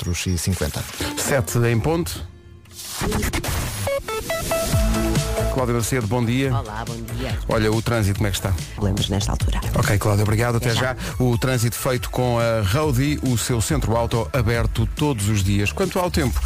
Outros e 50. 7 em ponto. Cláudia Macedo, bom dia. Olá, bom dia. Olha, o trânsito como é que está? Problemas nesta altura. Ok, Cláudia, obrigado. Até Até já. já. O trânsito feito com a Roadie, o seu centro auto aberto todos os dias. Quanto ao tempo?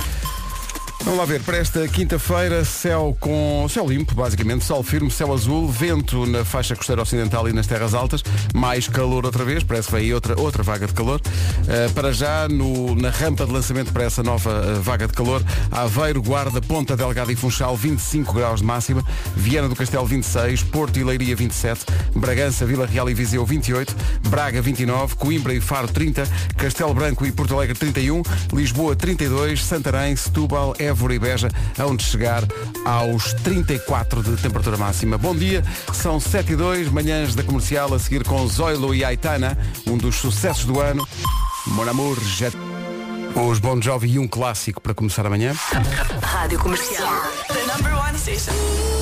Vamos lá ver, para esta quinta-feira, céu com céu limpo, basicamente, sol firme, céu azul, vento na faixa costeira ocidental e nas terras altas, mais calor outra vez, parece que vem aí outra, outra vaga de calor. Uh, para já, no- na rampa de lançamento para essa nova uh, vaga de calor, Aveiro, Guarda, Ponta Delgada e Funchal, 25 graus de máxima, Viana do Castelo, 26, Porto e Leiria, 27, Bragança, Vila Real e Viseu, 28, Braga, 29, Coimbra e Faro, 30, Castelo Branco e Porto Alegre, 31, Lisboa, 32, Santarém, Setúbal, Évora e Beja, onde chegar aos 34 de temperatura máxima. Bom dia, são 7 e 2, manhãs da comercial a seguir com Zoilo e Aitana, um dos sucessos do ano. Mon amour, jet. Os Bon Jovi e um clássico para começar amanhã. Rádio Comercial. The number one station.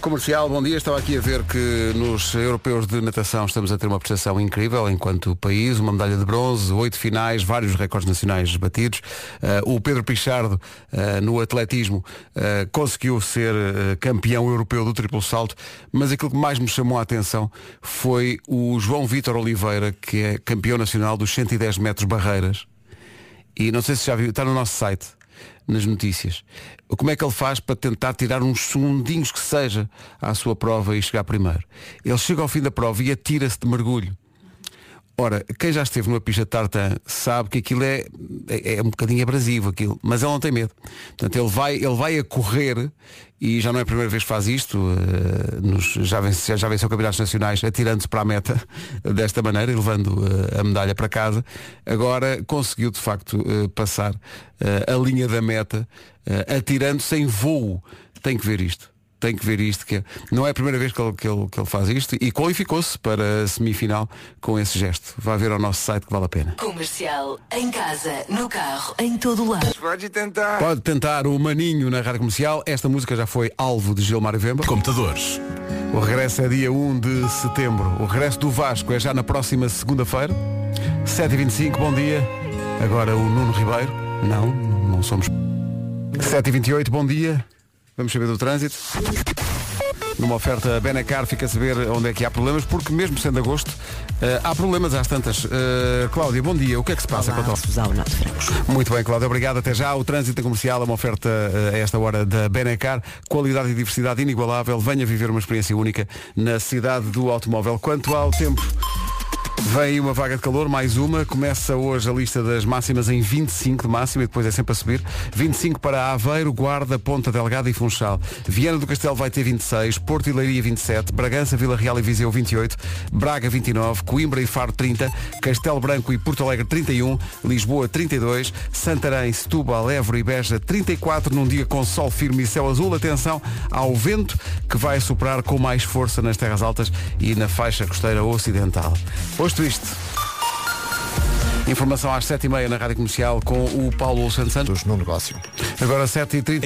Comercial, bom dia. Estava aqui a ver que nos europeus de natação estamos a ter uma prestação incrível enquanto país, uma medalha de bronze, oito finais, vários recordes nacionais batidos. Uh, o Pedro Pichardo, uh, no atletismo, uh, conseguiu ser campeão europeu do triplo salto, mas aquilo que mais me chamou a atenção foi o João Vítor Oliveira, que é campeão nacional dos 110 metros barreiras. E não sei se já viu, está no nosso site, nas notícias. Como é que ele faz para tentar tirar uns segundinhos que seja à sua prova e chegar primeiro? Ele chega ao fim da prova e atira-se de mergulho. Ora, quem já esteve numa pista de tartan sabe que aquilo é, é, é um bocadinho abrasivo aquilo, mas ele não tem medo. Portanto, ele vai, ele vai a correr e já não é a primeira vez que faz isto, eh, nos- já, vence, já venceu campeonatos nacionais atirando-se para a meta desta maneira levando eh, a medalha para casa. Agora conseguiu de facto eh, passar a linha da meta atirando-se em voo. Tem que ver isto tem que ver isto, que é- não é a primeira vez que ele, que ele, que ele faz isto e qualificou-se para a semifinal com esse gesto. Vá ver ao nosso site que vale a pena. Comercial. Em casa, no carro, em todo lado. Pode tentar o Maninho na rádio comercial. Esta música já foi alvo de Gilmar Vemba. Computadores. O regresso é dia 1 de setembro. O regresso do Vasco é já na próxima segunda-feira. 7h25, bom dia. Agora o Nuno Ribeiro. Não, não somos. 7h28, bom dia. Vamos saber do trânsito. Numa oferta Benacar fica a saber onde é que há problemas, porque mesmo sendo agosto, eh, há problemas às tantas. Eh, Cláudia, bom dia. O que é que se passa Olá, Francos. Muito bem, Cláudio, obrigado. Até já. O trânsito comercial é uma oferta eh, a esta hora da Benecar. Qualidade e diversidade inigualável. Venha viver uma experiência única na cidade do automóvel. Quanto ao tempo. Vem uma vaga de calor, mais uma. Começa hoje a lista das máximas em 25 de máxima e depois é sempre a subir. 25 para Aveiro, Guarda, Ponta Delgada e Funchal. Viana do Castelo vai ter 26, Porto e Leiria 27, Bragança, Vila Real e Viseu 28, Braga 29, Coimbra e Faro 30, Castelo Branco e Porto Alegre 31, Lisboa 32, Santarém, Setúbal, Évora e Beja 34 num dia com sol firme e céu azul. Atenção ao vento que vai soprar com mais força nas terras altas e na faixa costeira ocidental. Posto isto. Informação às 7h30 na Rádio Comercial com o Paulo Santos Santos. No negócio. Agora 7h30.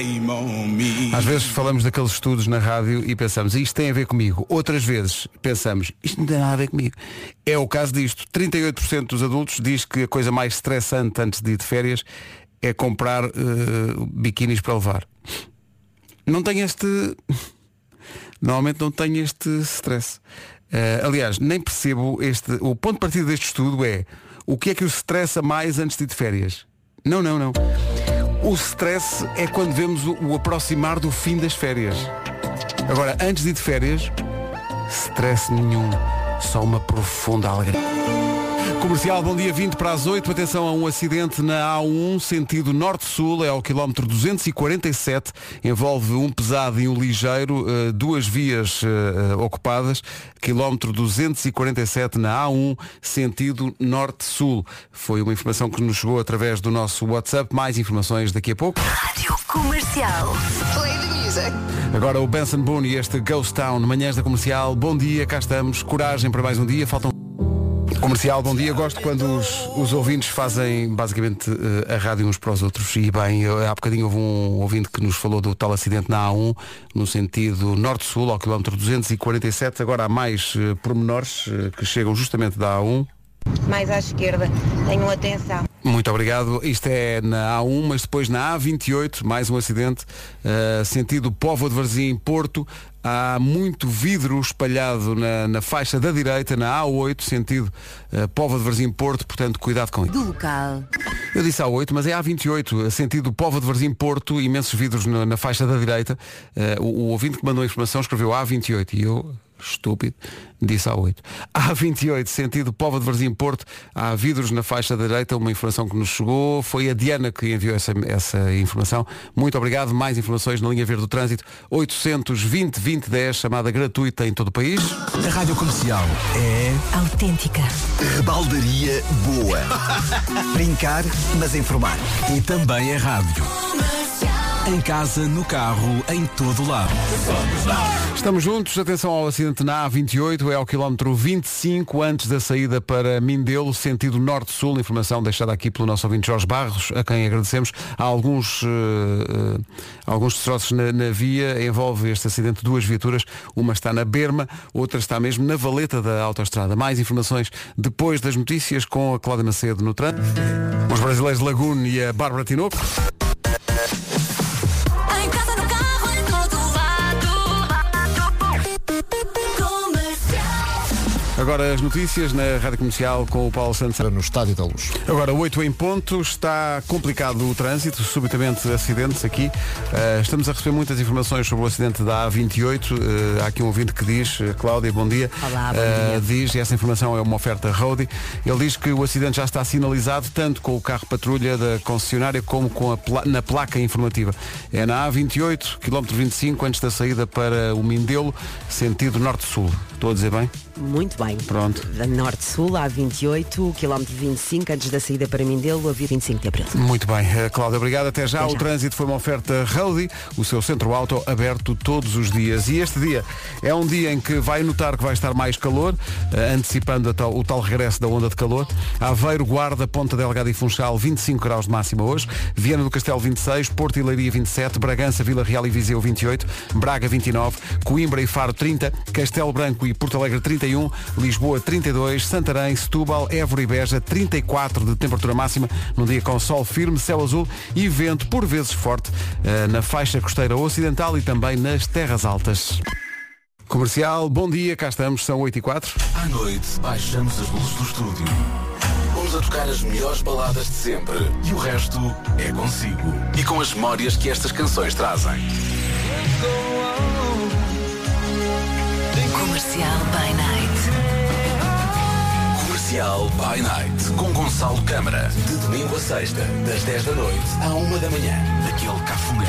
Às vezes falamos daqueles estudos na rádio e pensamos, isto tem a ver comigo. Outras vezes pensamos, isto não tem nada a ver comigo. É o caso disto. 38% dos adultos diz que a coisa mais estressante antes de ir de férias é comprar eh, biquínis para levar. Não tem este. Normalmente não tenho este stress. Eh, aliás, nem percebo este. O ponto de partida deste estudo é o que é que o estressa mais antes de ir de férias? Não, não, não. O stress é quando vemos o, o aproximar do fim das férias. Agora, antes de ir de férias, stress nenhum. Só uma profunda alegria. Comercial, bom dia 20 para as 8. Atenção a um acidente na A1, sentido norte-sul, é ao quilómetro 247. Envolve um pesado e um ligeiro, eh, duas vias eh, eh, ocupadas. Quilómetro 247 na A1, sentido norte-sul. Foi uma informação que nos chegou através do nosso WhatsApp. Mais informações daqui a pouco. Rádio Comercial. Play the music. Agora o Benson Boone e este Ghost Town, manhãs da comercial. Bom dia, cá estamos. Coragem para mais um dia. Faltam. Comercial, bom dia. Gosto quando os, os ouvintes fazem basicamente eh, a rádio uns para os outros. E bem, há bocadinho houve um ouvinte que nos falou do tal acidente na A1, no sentido norte-sul, ao quilómetro 247. Agora há mais eh, pormenores eh, que chegam justamente da A1. Mais à esquerda. Tenham atenção. Muito obrigado. Isto é na A1, mas depois na A28, mais um acidente, uh, sentido Povo de Varzim, Porto. Há muito vidro espalhado na, na, faixa da direita, na A8, sentido uh, Povo de Varzim, Porto, portanto, cuidado com isso. Do local. Eu disse A8, mas é A28, sentido Povo de Varzim, Porto, imensos vidros na, na faixa da direita. Uh, o, o ouvinte que mandou a informação escreveu A28 e eu estúpido, disse a 8. Há 28, sentido Povo de Varzim Porto, há vidros na faixa direita, uma informação que nos chegou, foi a Diana que enviou essa, essa informação. Muito obrigado, mais informações na linha verde do trânsito, 820 2010, chamada gratuita em todo o país. A Rádio Comercial é autêntica. Rebaldaria boa. Brincar, mas informar. E também é rádio. Em casa, no carro, em todo lado. Estamos juntos, atenção ao acidente na A28, é ao quilómetro 25, antes da saída para Mindelo, sentido norte-sul, informação deixada aqui pelo nosso ouvinte Jorge Barros, a quem agradecemos. Há alguns, uh, uh, alguns destroços na, na, via, envolve este acidente duas viaturas, uma está na Berma, outra está mesmo na valeta da autoestrada. Mais informações depois das notícias com a Cláudia Macedo no trânsito. Os brasileiros Lagune e a Bárbara Tinoco. Agora as notícias na Rádio Comercial com o Paulo Santos. No Estádio da Luz. Agora 8 em ponto, está complicado o trânsito, subitamente acidentes aqui. Uh, estamos a receber muitas informações sobre o acidente da A28. Uh, há aqui um ouvinte que diz, uh, Cláudia, bom dia. Olá, bom dia. Diz, e essa informação é uma oferta Roadie. Ele diz que o acidente já está sinalizado tanto com o carro patrulha da concessionária como com a pla na placa informativa. É na A28, quilómetro 25, antes da saída para o Mindelo, sentido norte-sul. Estou a dizer bem? Muito bem. Pronto. Da Norte-Sul, a 28, quilómetro 25, antes da saída para Mindelo, a 25 de Abril. Muito bem. Uh, Cláudia, obrigado. Até já. Até o já. trânsito foi uma oferta Roadie, o seu centro auto aberto todos os dias. E este dia é um dia em que vai notar que vai estar mais calor, uh, antecipando tal, o tal regresso da onda de calor. Aveiro, Guarda, Ponta Delgada e Funchal, 25 graus de máxima hoje. Viana do Castelo, 26. Porto e Leiria, 27. Bragança, Vila Real e Viseu, 28. Braga, 29. Coimbra e Faro, 30. Castelo Branco e Porto Alegre, 31. Lisboa, 32. Santarém, Setúbal, Évora e Beja, 34 de temperatura máxima, num dia com sol firme, céu azul e vento por vezes forte uh, na faixa costeira ocidental e também nas terras altas. Comercial, bom dia, cá estamos, são 8 e 4. À noite, baixamos as luzes do estúdio. Vamos a tocar as melhores baladas de sempre. E o resto é consigo. E com as memórias que estas canções trazem. Comercial by Night. Comercial by Night. Com Gonçalo Câmara. De domingo a sexta, das 10 da noite à 1 da manhã. Aquele cafuné.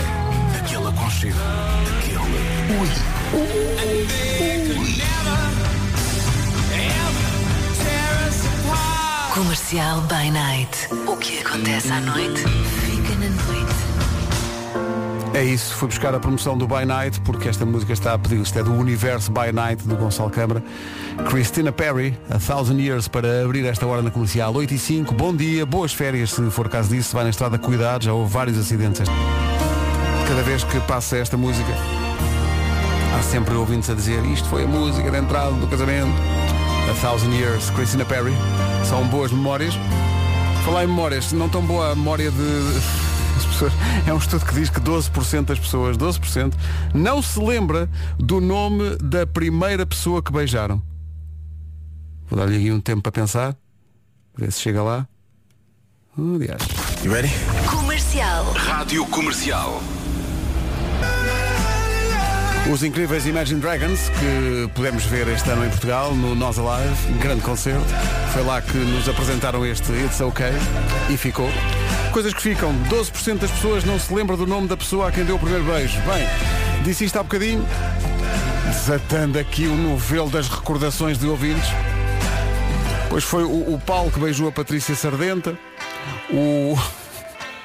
Aquele aconchego. Aquele. Ui. Comercial by Night. O que acontece à noite. É isso, fui buscar a promoção do By Night, porque esta música está a pedir, isto é do Universo By Night, do Gonçalo Câmara. Christina Perry, A Thousand Years, para abrir esta hora na comercial 8 e 5. Bom dia, boas férias, se for caso disso, vai na estrada, cuidado, já houve vários acidentes. Cada vez que passa esta música, há sempre ouvintes a dizer, isto foi a música de entrada do casamento. A Thousand Years, Christina Perry. São boas memórias. Falar em memórias, não tão boa a memória de. As pessoas- É um estudo que diz que 12% das pessoas, 12%, não se lembra do nome da primeira pessoa que beijaram. Vou dar-lhe aqui um tempo para pensar. Ver se chega lá. Oh, aliás. You ready? Comercial. Rádio Comercial. Os incríveis Imagine Dragons, que pudemos ver este ano em Portugal, no Nós Alive, um grande concerto. Foi lá que nos apresentaram este It's OK e ficou. Coisas que ficam, 12% das pessoas não se lembra do nome da pessoa a quem deu o primeiro beijo. Bem, disse isto há bocadinho, desatando aqui o novelo das recordações de ouvintes. Pois foi o, o Paulo que beijou a Patrícia Sardenta, o.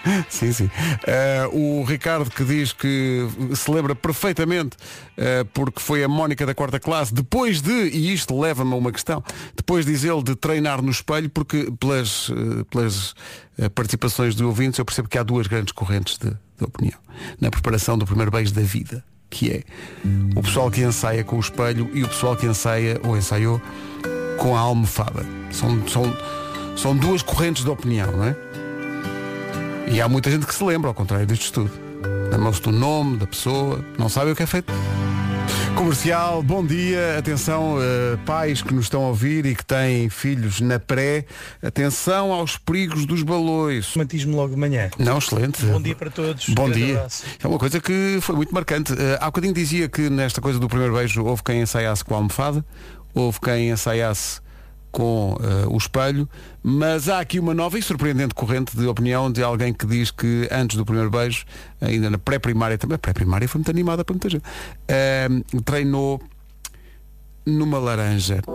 Sim, sim. Eh, o Ricardo que diz que se lembra perfeitamente eh, porque foi a Mónica da quarta classe, depois de, e isto leva-me a uma questão, depois diz ele de treinar no espelho, porque pelas, eh, pelas participações de ouvintes eu percebo que há duas grandes correntes de, de opinião na preparação do primeiro beijo da vida, que é o pessoal que ensaia com o espelho e o pessoal que ensaia ou ensaiou com a almofada. São, são, são duas correntes de opinião, não é? E há muita gente que se lembra, ao contrário deste estudo. Lembram-se do nome, da pessoa, não sabe o que é feito. Comercial, bom dia, atenção eh, pais que nos estão a ouvir e que têm filhos na pré, atenção aos perigos dos balões. Romantismo logo de manhã. Não, excelente. Bom dia para todos. Bom Grande dia. abraço. É uma coisa que foi muito marcante. Eh, há bocadinho dizia que nesta coisa do primeiro beijo houve quem ensaiasse com a almofada, houve quem ensaiasse com eh, o espelho, mas há aqui uma nova e surpreendente corrente de opinião de alguém que diz que antes do primeiro beijo, ainda na pré-primária também, a pré-primária foi muito animada para muita gente, eh, treinou numa laranja.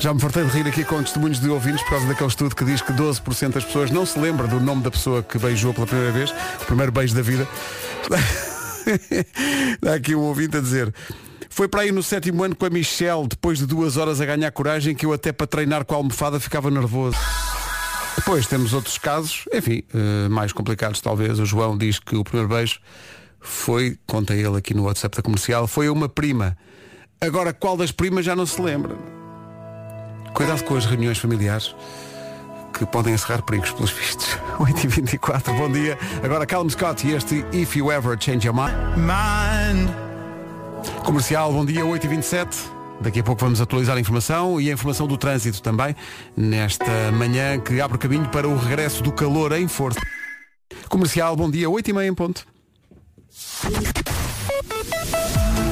Já me fartei de rir aqui com testemunhos de ouvintes por causa daquele estudo que diz que 12% das pessoas não se lembra do nome da pessoa que beijou pela primeira vez, o primeiro beijo da vida. Dá aqui um ouvinte a dizer foi para aí no sétimo ano com a Michelle, depois de duas horas a ganhar coragem, que eu até para treinar com a almofada ficava nervoso. Depois temos outros casos, enfim, eh, mais complicados talvez. O João diz que o primeiro beijo foi, conta ele aqui no WhatsApp da comercial, foi a uma prima. Agora qual das primas já não se lembra? Cuidado com as reuniões familiares que podem encerrar perigos pelos vistos. 8h24, bom dia. Agora Calum Scott e este If You Ever Change Your Mind. Comercial, bom dia, 8h27. Daqui a pouco vamos atualizar a informação e a informação do trânsito também, nesta manhã que abre caminho para o regresso do calor em força. Comercial, bom dia, 8h30 em ponto.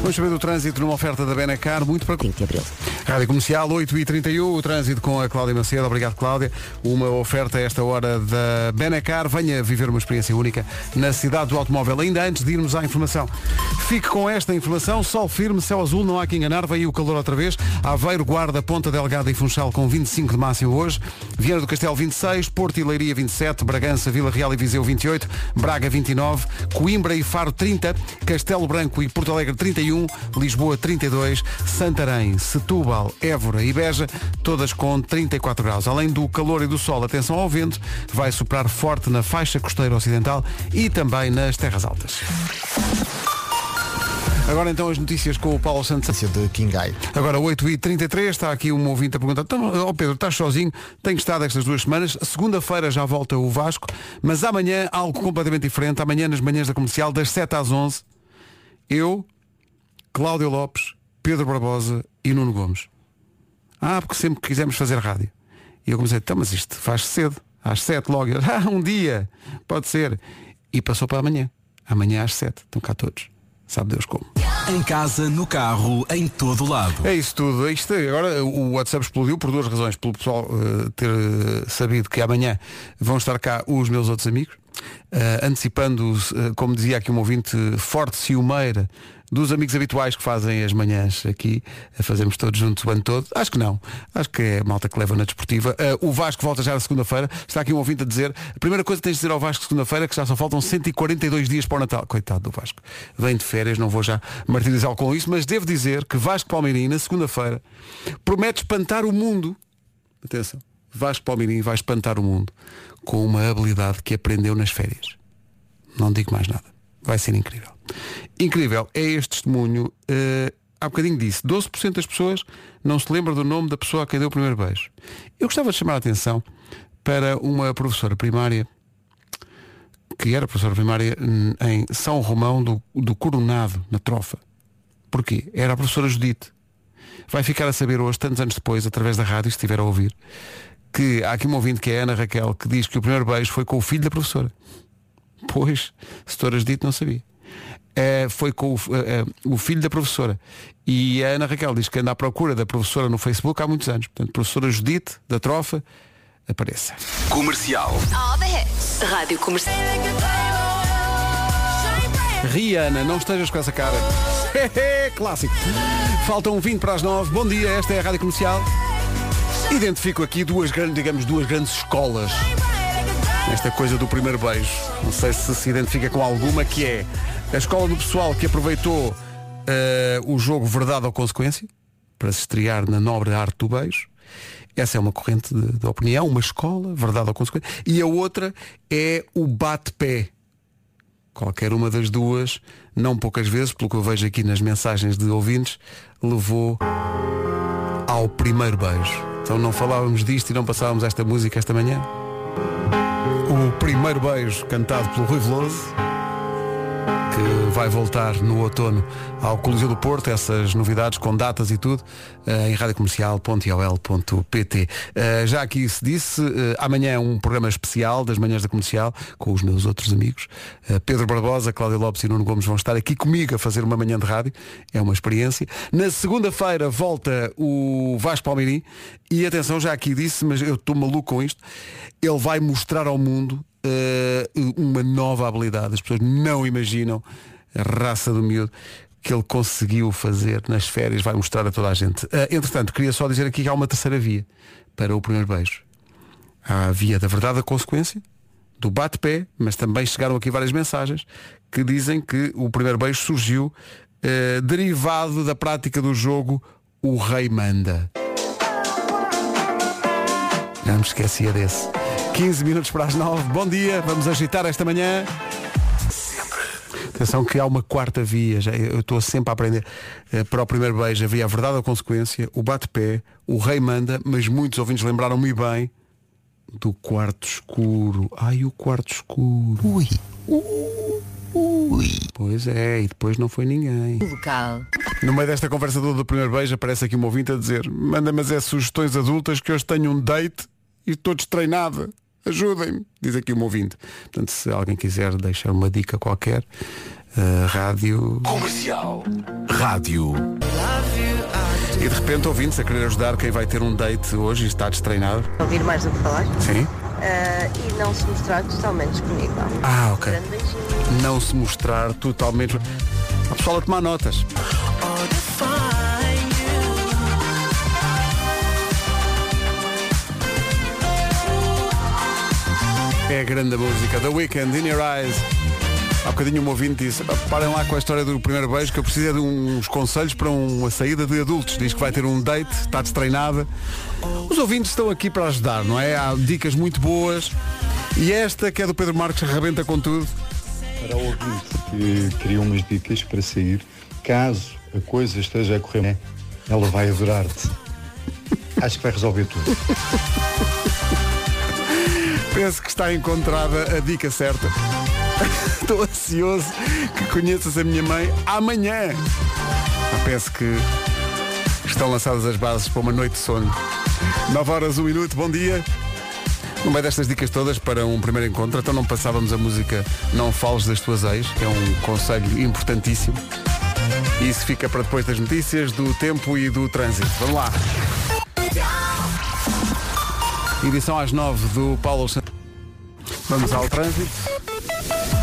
Vamos saber do trânsito numa oferta da Benacar, muito para... 5 de Abril. Rádio Comercial 8h31, o trânsito com a Cláudia Macedo. Obrigado, Cláudia. Uma oferta a esta hora da Benacar. Venha viver uma experiência única na cidade do automóvel. Ainda antes de irmos à informação. Fique com esta informação. Sol firme, céu azul, não há que enganar. Veio o calor outra vez. Aveiro, Guarda, Ponta Delgada e Funchal com 25 de máximo hoje. Viana do Castelo 26, Porto e Leiria 27, Bragança, Vila Real e Viseu 28, Braga 29, Coimbra e Faro 30, Castelo Branco e Porto Alegre 31, Lisboa 32, Santarém, Setúbal, Évora e Beja, todas com 34 graus. Além do calor e do sol, atenção ao vento, vai soprar forte na faixa costeira ocidental e também nas terras altas. Agora então as notícias com o Paulo Santos. de Kingai. Agora 8h33, está aqui um ouvinte a perguntar, então, ó Pedro, estás sozinho? Tenho estado estas duas semanas, segunda-feira já volta o Vasco, mas amanhã algo completamente diferente, amanhã nas manhãs da comercial, das 7 às 11, eu, Cláudio Lopes, Pedro Barbosa e Nuno Gomes. Ah, porque sempre quisemos fazer rádio. E eu comecei, então, mas isto faz cedo, às 7 logo. Eu, ah, um dia, pode ser. E passou para amanhã. Amanhã às 7, estão cá todos. Sabe Deus como. Em casa, no carro, em todo lado. É isso tudo. Isto, agora o WhatsApp explodiu por duas razões. Pelo pessoal eh, ter eh, sabido que amanhã vão estar cá os meus outros amigos. eh, antecipando, eh, como dizia aqui um ouvinte, forte ciumeira dos amigos habituais que fazem as manhãs aqui, a todos juntos o ano todo. Acho que não. Acho que é a malta que leva na desportiva. Eh, o Vasco volta já na segunda-feira. Está aqui um ouvinte a dizer, a primeira coisa que tens de dizer ao Vasco segunda-feira é que já só faltam 142 dias para o Natal. Coitado do Vasco. Vem de férias, não vou já martirizá-lo com isso, mas devo dizer que Vasco Palmeirinho, na segunda-feira, promete espantar o mundo. Atenção. Vasco Palmeirinho vai espantar o mundo com uma habilidade que aprendeu nas férias. Não digo mais nada. Vai ser incrível. Incrível é este testemunho. eh, há bocadinho disse, 12% das pessoas não se lembram do nome da pessoa a quem deu o primeiro beijo. Eu gostava de chamar a atenção para uma professora primária que era professora primária em São Romão do, do Coronado, na Trofa. Porquê? Era a professora Judite. Vai ficar a saber hoje, tantos anos depois, através da rádio, se estiver a ouvir, que há aqui um ouvinte que é Ana Raquel, que diz que o primeiro beijo foi com o filho da professora. Pois, se Doutora Judite não sabia. Eh, foi com o, eh, eh, o filho da professora. E a Ana Raquel diz que anda à procura da professora no Facebook há muitos anos. Portanto, professora Judite, da Trofa, apareça. Comercial. Rádio Comercial. Rihanna, não estejas com essa cara. Clássico. Faltam 20 para as 9. Bom dia, esta é a Rádio Comercial. Identifico aqui duas grandes, digamos, duas grandes escolas. Esta coisa do primeiro beijo. Não sei se se identifica com alguma, que é a escola do pessoal que aproveitou eh, o jogo Verdade ou Consequência para se estrear na nobre arte do beijo. Essa é uma corrente de, de opinião, uma escola, verdade ou consequência. E a outra é o bate-pé qualquer uma das duas, não poucas vezes, pelo que eu vejo aqui nas mensagens de ouvintes, levou ao primeiro beijo. Então não falávamos disto e não passávamos esta música esta manhã? O primeiro beijo cantado pelo Rui Veloso que vai voltar no outono ao Coliseu do Porto, essas novidades com datas e tudo, eh, em radiocomercial.iol.pt. Eh, Já aqui se disse, eh, amanhã é um programa especial das manhãs da comercial, com os meus outros amigos. Pedro Barbosa, Cláudio Lopes e Nuno Gomes vão estar aqui comigo a fazer uma manhã de rádio. É uma experiência. Na segunda-feira volta o Vasco Palmeirim e atenção, já aqui disse, mas eu estou maluco com isto. Ele vai mostrar ao mundo eh, uma nova habilidade. As pessoas não imaginam a raça do miúdo que ele conseguiu fazer nas férias, vai mostrar a toda a gente. Eh, entretanto, queria só dizer aqui que há uma terceira via para o primeiro beijo. Há a via da verdade da consequência, do bate-pé, mas também chegaram aqui várias mensagens que dizem que o primeiro beijo surgiu eh, derivado da prática do jogo O Rei Manda. Já me esquecia desse. 15 minutos para as 9. Bom dia, vamos agitar esta manhã. Atenção que há uma quarta via, já, eu estou sempre a aprender. Eh, Para o primeiro beijo havia a verdade ou a consequência, o bate-pé, o rei manda, mas muitos ouvintes lembraram-me bem do quarto escuro. Ai, o quarto escuro. Ui. Ui. Pois é, e depois não foi ninguém. Local. No meio desta conversa toda do primeiro beijo aparece aqui um ouvinte a dizer manda-me as sugestões adultas que hoje tenho um date e estou destreinada. Ajudem-me, diz aqui um ouvinte. Portanto, se alguém quiser deixar uma dica qualquer, eh, rádio. Comercial. Rádio. E de repente ouvintes a querer ajudar quem vai ter um date hoje e está destreinado. ouvir mais do que falar Sim. eh, e não se mostrar totalmente disponível. Ah, ok. Não se mostrar totalmente. A pessoal a tomar notas. É a grande música. The Weekend, In Your Eyes. Há bocadinho um ouvinte disse, "Pá, parem lá com a história do primeiro beijo que eu preciso é de uns conselhos para uma saída de adultos. Diz que vai ter um date, está destreinada. Os ouvintes estão aqui para ajudar, não é? Há dicas muito boas. E esta, que é do Pedro Marques, arrebenta com tudo. Para o ouvinte que queria umas dicas para sair, caso a coisa esteja a correr ela vai adorar-te. Acho que vai resolver tudo. Penso que está encontrada a dica certa. Estou ansioso que conheças a minha mãe amanhã. Ah, penso que estão lançadas as bases para uma noite de sono. 9 horas, 1 minuto, bom dia. No meio destas dicas todas para um primeiro encontro, então não passávamos a música Não Fales das Tuas Ex, que é um conselho importantíssimo. Isso fica para depois das notícias, do tempo e do trânsito. Vamos lá. Edição às 9 do Paulo Santos. Vamos ao trânsito.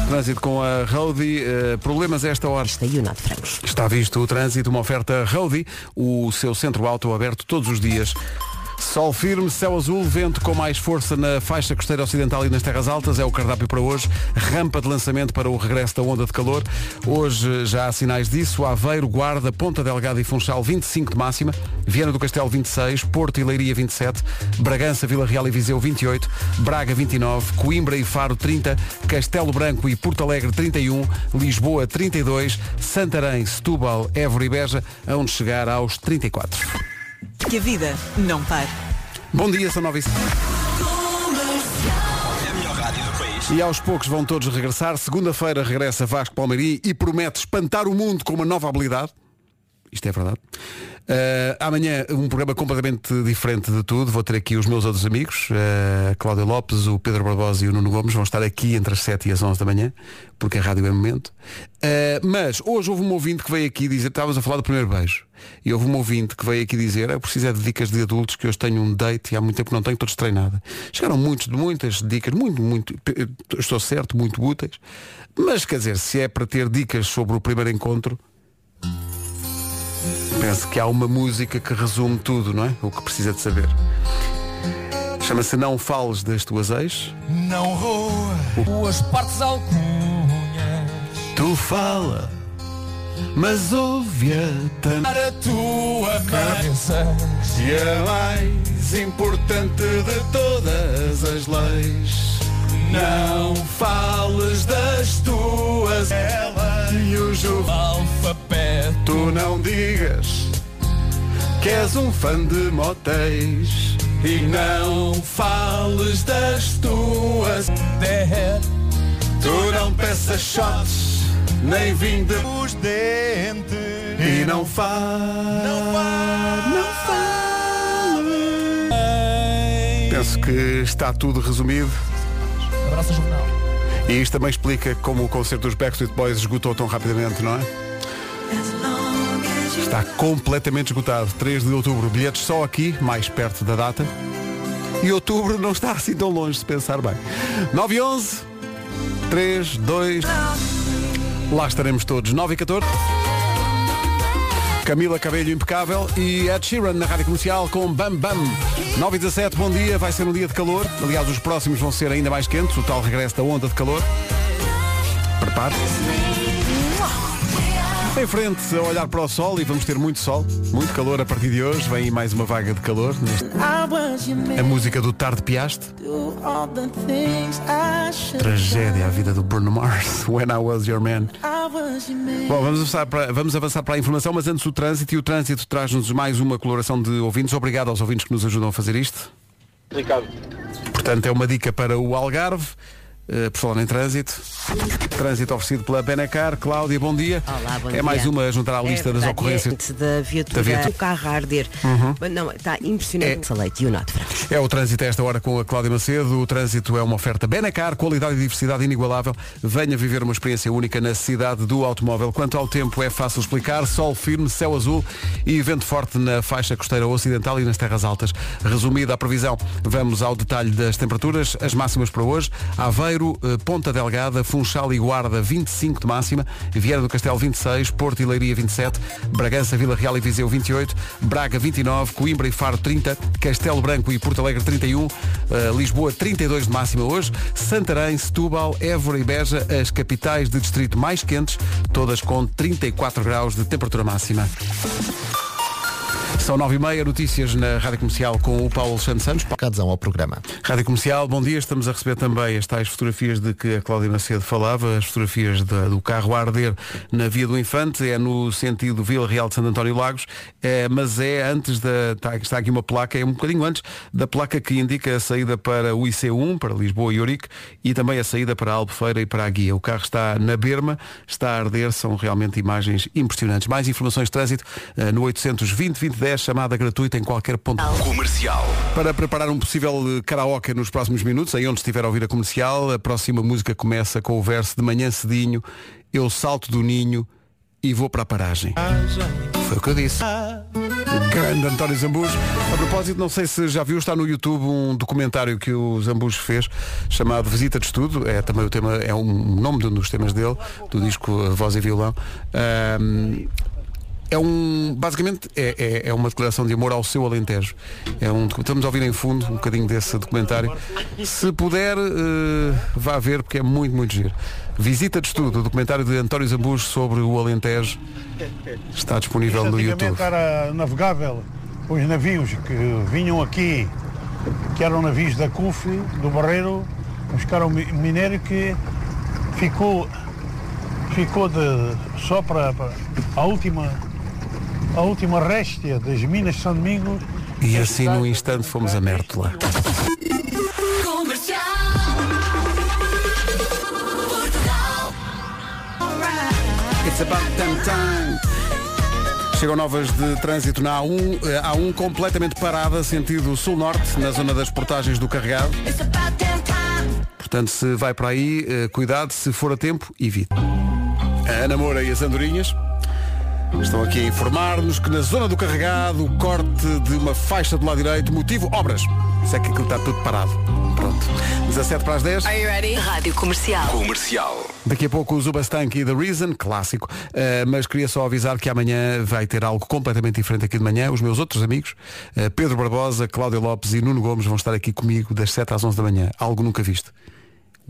Trânsito com a Roadie. Eh, problemas a esta hora. Esta e o Nato Francos. Está visto o trânsito, uma oferta Roadie, o seu centro auto aberto todos os dias. Sol firme, céu azul, vento com mais força na faixa costeira ocidental e nas terras altas, é o cardápio para hoje. Rampa de lançamento para o regresso da onda de calor. Hoje já há sinais disso. Aveiro, Guarda, Ponta Delgada e Funchal 25 de máxima. Viana do Castelo 26, Porto e Leiria 27, Bragança, Vila Real e Viseu 28, Braga 29, Coimbra e Faro 30, Castelo Branco e Porto Alegre 31, Lisboa 32, Santarém, Setúbal, Évora e Beja, onde chegar aos 34. Que a vida não para. Bom dia, são 9 e... E aos poucos vão todos regressar. Segunda-feira regressa Vasco Palmeirim e promete espantar o mundo com uma nova habilidade. Isto é verdade. Uh, amanhã um programa completamente diferente de tudo. Vou ter aqui os meus outros amigos, uh, Cláudio Lopes, o Pedro Barbosa e o Nuno Gomes. Vão estar aqui entre as 7 e as 11 da manhã, porque a rádio é momento. Uh, mas hoje houve um ouvinte que veio aqui dizer, estávamos a falar do primeiro beijo, e houve um ouvinte que veio aqui dizer, eu preciso é de dicas de adultos, que hoje tenho um date e há muito tempo não tenho, estou destreinada. Chegaram muitos, muitas dicas, muito, muito, estou certo, muito úteis. Mas quer dizer, se é para ter dicas sobre o primeiro encontro, Penso que há uma música que resume tudo, não é? O que precisa de saber. Chama-se Não Fales das Tuas Ex. Não roa. Tuas partes alcunhas. Tu fala, mas ouve-a Para a tua cabeça. E a mais importante de todas as leis. Não fales das tuas ela e o Ju. Tu não digas que és um fã de motéis e não fales das tuas. Tu não peças shots, nem vinho de Os dentes. e não fales. Não fales. Não fales. Penso que está tudo resumido. Abraço jornal. E isto também explica como o concerto dos Backstreet Boys esgotou tão rapidamente, não é? Está completamente esgotado. 3 de outubro, bilhetes só aqui, mais perto da data. E outubro não está assim tão longe, se pensar bem. 9 e 11, 3, 2, lá estaremos todos. 9 e 14. Camila Cabelho impecável e Ed Sheeran na Rádio Comercial com Bam Bam. 9 e 17, bom dia, vai ser um dia de calor. Aliás, os próximos vão ser ainda mais quentes, o tal regresso da onda de calor. Prepare-se. Em frente, a olhar para o sol e vamos ter muito sol, muito calor a partir de hoje. Vem aí mais uma vaga de calor. neste- A música do Tarde Piaste. Tragédia, a vida do Bruno Mars. When I Was Your Man. Bom, vamos avançar, para, vamos avançar para a informação, mas antes o trânsito, e o trânsito traz-nos mais uma coloração de ouvintes. Obrigado aos ouvintes que nos ajudam a fazer isto. Ricardo. Portanto, é uma dica para o Algarve. Uh, por falar em trânsito, trânsito oferecido pela Benacar. Cláudia, bom dia. Olá, bom é dia. mais uma a juntar à É lista das verdade, ocorrências. é da viatura, Da viatura. o carro a arder. Uhum. Não, está impressionante. É. Leite. É o trânsito a esta hora com a Cláudia Macedo. O trânsito é uma oferta Benacar, qualidade e diversidade inigualável. Venha viver uma experiência única na cidade do automóvel. Quanto ao tempo, é fácil explicar. Sol firme, céu azul e vento forte na faixa costeira ocidental e nas terras altas. Resumida a previsão, vamos ao detalhe das temperaturas. As máximas para hoje. Aveiro, eh, Ponta Delgada, Funchal e Guarda 25 de máxima. Vieira do Castelo 26, Porto e Leiria 27, Bragança, Vila Real e Viseu 28, Braga 29, Coimbra e Faro 30, Castelo Branco e Porto Alegre 31, eh, Lisboa 32 de máxima hoje, Santarém, Setúbal, Évora e Beja, as capitais de distrito mais quentes, todas com 34 graus de temperatura máxima. São 9 e meia, notícias na Rádio Comercial com o Paulo Santos Santos. Cadão ao programa. Rádio Comercial, bom dia. Estamos a receber também as tais fotografias de que a Cláudia Macedo falava, as fotografias da- do carro a arder na Via do Infante, é no sentido Vila Real de Santo António Lagos, é, mas é antes da. Está, está aqui uma placa, é um bocadinho antes da placa que indica a saída para o IC1, para Lisboa e Ourique, e também a saída para a Albufeira e para a Guia. O carro está na berma, está a arder, são realmente imagens impressionantes. Mais informações de trânsito eh, no 820 2010, chamada gratuita em qualquer ponto. Comercial. Para preparar um possível eh, karaoke nos próximos minutos, aí onde estiver a ouvir a comercial, a próxima música começa com o verso de manhã cedinho, eu salto do ninho e vou para a paragem. Foi o que eu disse. O grande António Zambujo. A propósito, não sei se já viu, está no YouTube um documentário que o Zambujo fez, chamado Visita de Estudo. É também o tema, é um nome de um dos temas dele, do disco Voz e Violão. Ahm, é um basicamente é, é, é uma declaração de amor ao seu Alentejo. É um estamos a ouvir em fundo um bocadinho desse documentário. Se puder eh, vá ver porque é muito muito giro. Visita de estudo o documentário de António Zambujo sobre o Alentejo está disponível no YouTube. era navegável. Os navios que vinham aqui, que eram navios da CUF, do Barreiro, buscar mi- minério que ficou, ficou de, só para, para a última a última réstia das minas de São Domingos. e assim num instante fomos a Mértola It's about time. Chegam novas de trânsito na A1, eh, A1 completamente parada, sentido sul-norte, na zona das portagens do carregado. Portanto, se vai para aí, eh, cuidado, se for a tempo, evite. A Ana Moura e as Andorinhas estão aqui a informar-nos que na zona do carregado, o corte de uma faixa do lado direito, motivo obras. Isso é que aquilo está tudo parado. Pronto. 17 para as 10. Are you ready? Rádio Comercial. Comercial. Daqui a pouco o Zubastank e The Reason, clássico. Uh, mas queria só avisar que amanhã vai ter algo completamente diferente aqui de manhã. Os meus outros amigos, uh, Pedro Barbosa, Cláudio Lopes e Nuno Gomes vão estar aqui comigo das 7 às 11 da manhã. Algo nunca visto.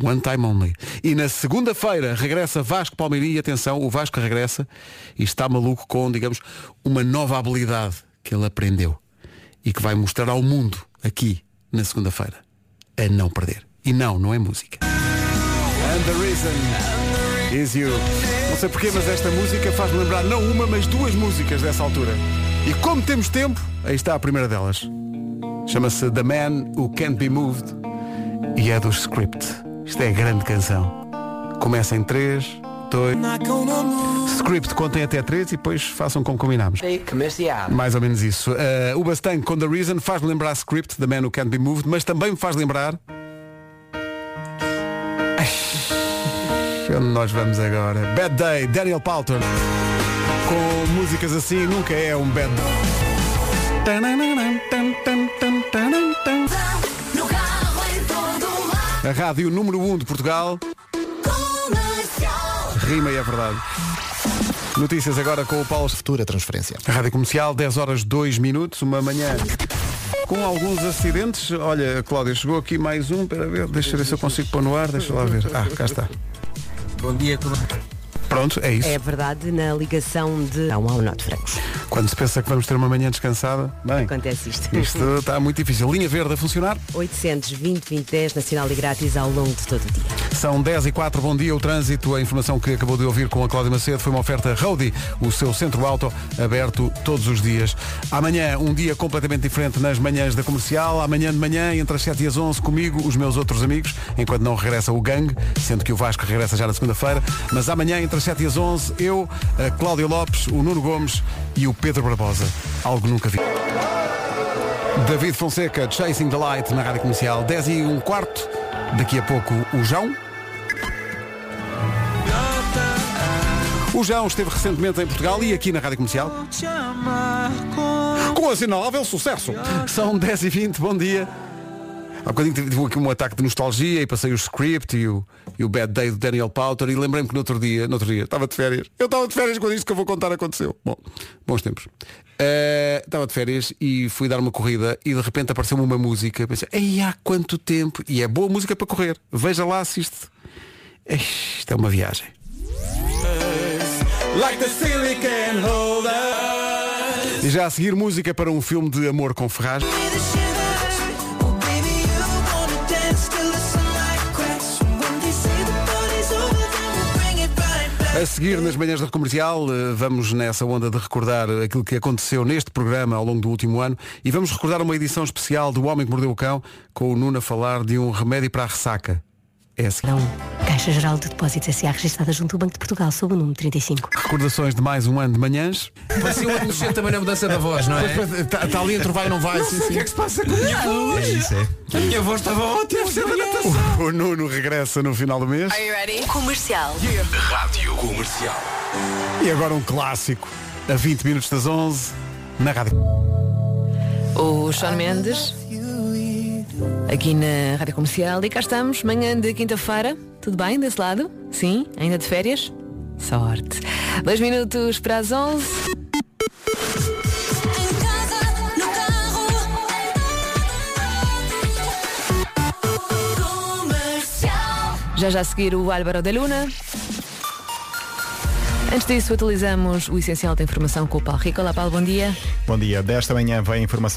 One time only. E na segunda-feira regressa Vasco Palmeirim e atenção, o Vasco regressa e está maluco com, digamos, uma nova habilidade que ele aprendeu e que vai mostrar ao mundo aqui na segunda-feira. A não perder. E não, não é música. And the reason is you. Não sei porquê, mas esta música faz-me lembrar não uma, mas duas músicas dessa altura. E como temos tempo, aí está a primeira delas. Chama-se The Man Who Can't Be Moved e é do Script. Isto é grande canção. Começa em 3, 2. Script contem até 3 e depois façam como combinámos. Mais ou menos isso. Uh, o Bastang com The Reason faz-me lembrar Script, The Man Who Can't Be Moved, mas também me faz lembrar. Onde nós vamos agora? Bad Day, Daniel Palton. Com músicas assim nunca é um bad A rádio número 1 um de Portugal. Rima e é verdade. Notícias agora com o Paulo. Futura transferência. A Rádio Comercial, 10 horas 2 minutos, uma manhã com alguns acidentes. Olha, Cláudia, chegou aqui mais um, para ver, deixa ver se eu consigo pôr no ar, deixa lá ver. Ah, cá está. Bom dia, como... Pronto, é isso. É verdade na ligação de não ao Norte Francos. Quando se pensa que vamos ter uma manhã descansada, bem, Acontece isto. isto está muito difícil. Linha verde a funcionar. 820 2010 nacional e grátis ao longo de todo o dia. São 10 e 4, bom dia. O trânsito, a informação que acabou de ouvir com a Cláudia Macedo foi uma oferta Roadie, o seu centro auto aberto todos os dias. Amanhã, um dia completamente diferente nas manhãs da comercial. Amanhã de manhã, entre as 7 e as 11, comigo, os meus outros amigos, enquanto não regressa o gangue, sendo que o Vasco regressa já na segunda-feira. Mas amanhã, entre as 7 e as 11, eu, a Cláudia Lopes, o Nuno Gomes e o Pedro Barbosa. Algo nunca vi. David Fonseca, Chasing the Light na Rádio Comercial. 10 e um quarto. Daqui a pouco o João. O João esteve recentemente em Portugal e aqui na Rádio Comercial. Com assinalável sucesso. São 10 e 20 bom dia. Há bocadinho tive aqui um ataque de nostalgia e passei o script e o, e o Bad Day do Daniel Powter e lembrei-me que no outro dia, no outro dia, estava de férias. Eu estava de férias quando isto que eu vou contar aconteceu. Bom, bons tempos. Eh, estava de férias e fui dar uma corrida e de repente apareceu-me uma música. Pensei, ei, há quanto tempo? E é boa música para correr. Veja lá se isto. É uma viagem. Like E já a seguir música para um filme de amor com ferragem. A seguir, nas manhãs da comercial, eh, vamos nessa onda de recordar aquilo que aconteceu neste programa ao longo do último ano e vamos recordar uma edição especial do Homem que Mordeu o Cão com o Nuno a falar de um remédio para a ressaca. É assim. Não. Caixa Geral de Depósitos S.A. registrada junto ao Banco de Portugal, sob o número 35. Recordações de mais um ano de manhãs. Parecia um adolescente também na mudança da voz, não é? Está tá ali entre vai e não vai. Não sim, sei o sim. que é que se passa com a minha voz. É isso, é. A minha voz estava ótima. O, o Nuno regressa no final do mês. Comercial. Rádio Comercial. E agora um clássico. A 20 minutos das 11 na rádio. O Sean Mendes, aqui na Rádio Comercial. E cá estamos, manhã de quinta-feira. Tudo bem desse lado? Sim? Ainda de férias? Sorte. Dois minutos para as 11. Já já a seguir o Álvaro da Luna. Antes disso, atualizamos o essencial da informação com o Paulo Rico. Olá, Paulo, bom dia. Bom dia. Desta manhã vem informação.